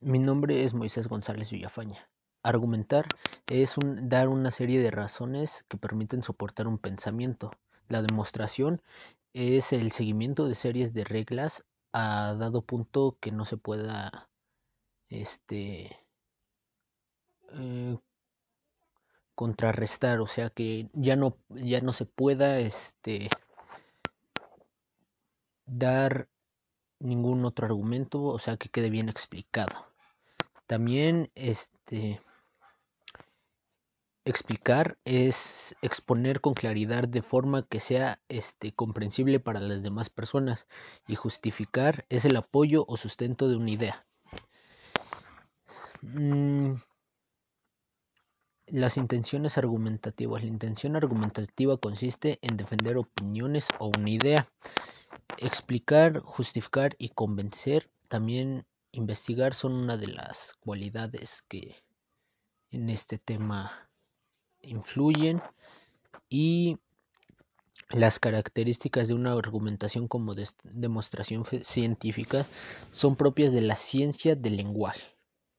Mi nombre es Moisés González Villafaña. Argumentar es dar una serie de razones que permiten soportar un pensamiento. La demostración es el seguimiento de series de reglas a dado punto que no se pueda este eh, contrarrestar, o sea que ya no ya no se pueda este dar ningún otro argumento, o sea que quede bien explicado. También este explicar es exponer con claridad de forma que sea este comprensible para las demás personas y justificar es el apoyo o sustento de una idea. Mm, las intenciones argumentativas. La intención argumentativa consiste en defender opiniones o una idea. Explicar, justificar y convencer, también investigar son una de las cualidades que en este tema influyen y las características de una argumentación como demostración científica son propias de la ciencia del lenguaje.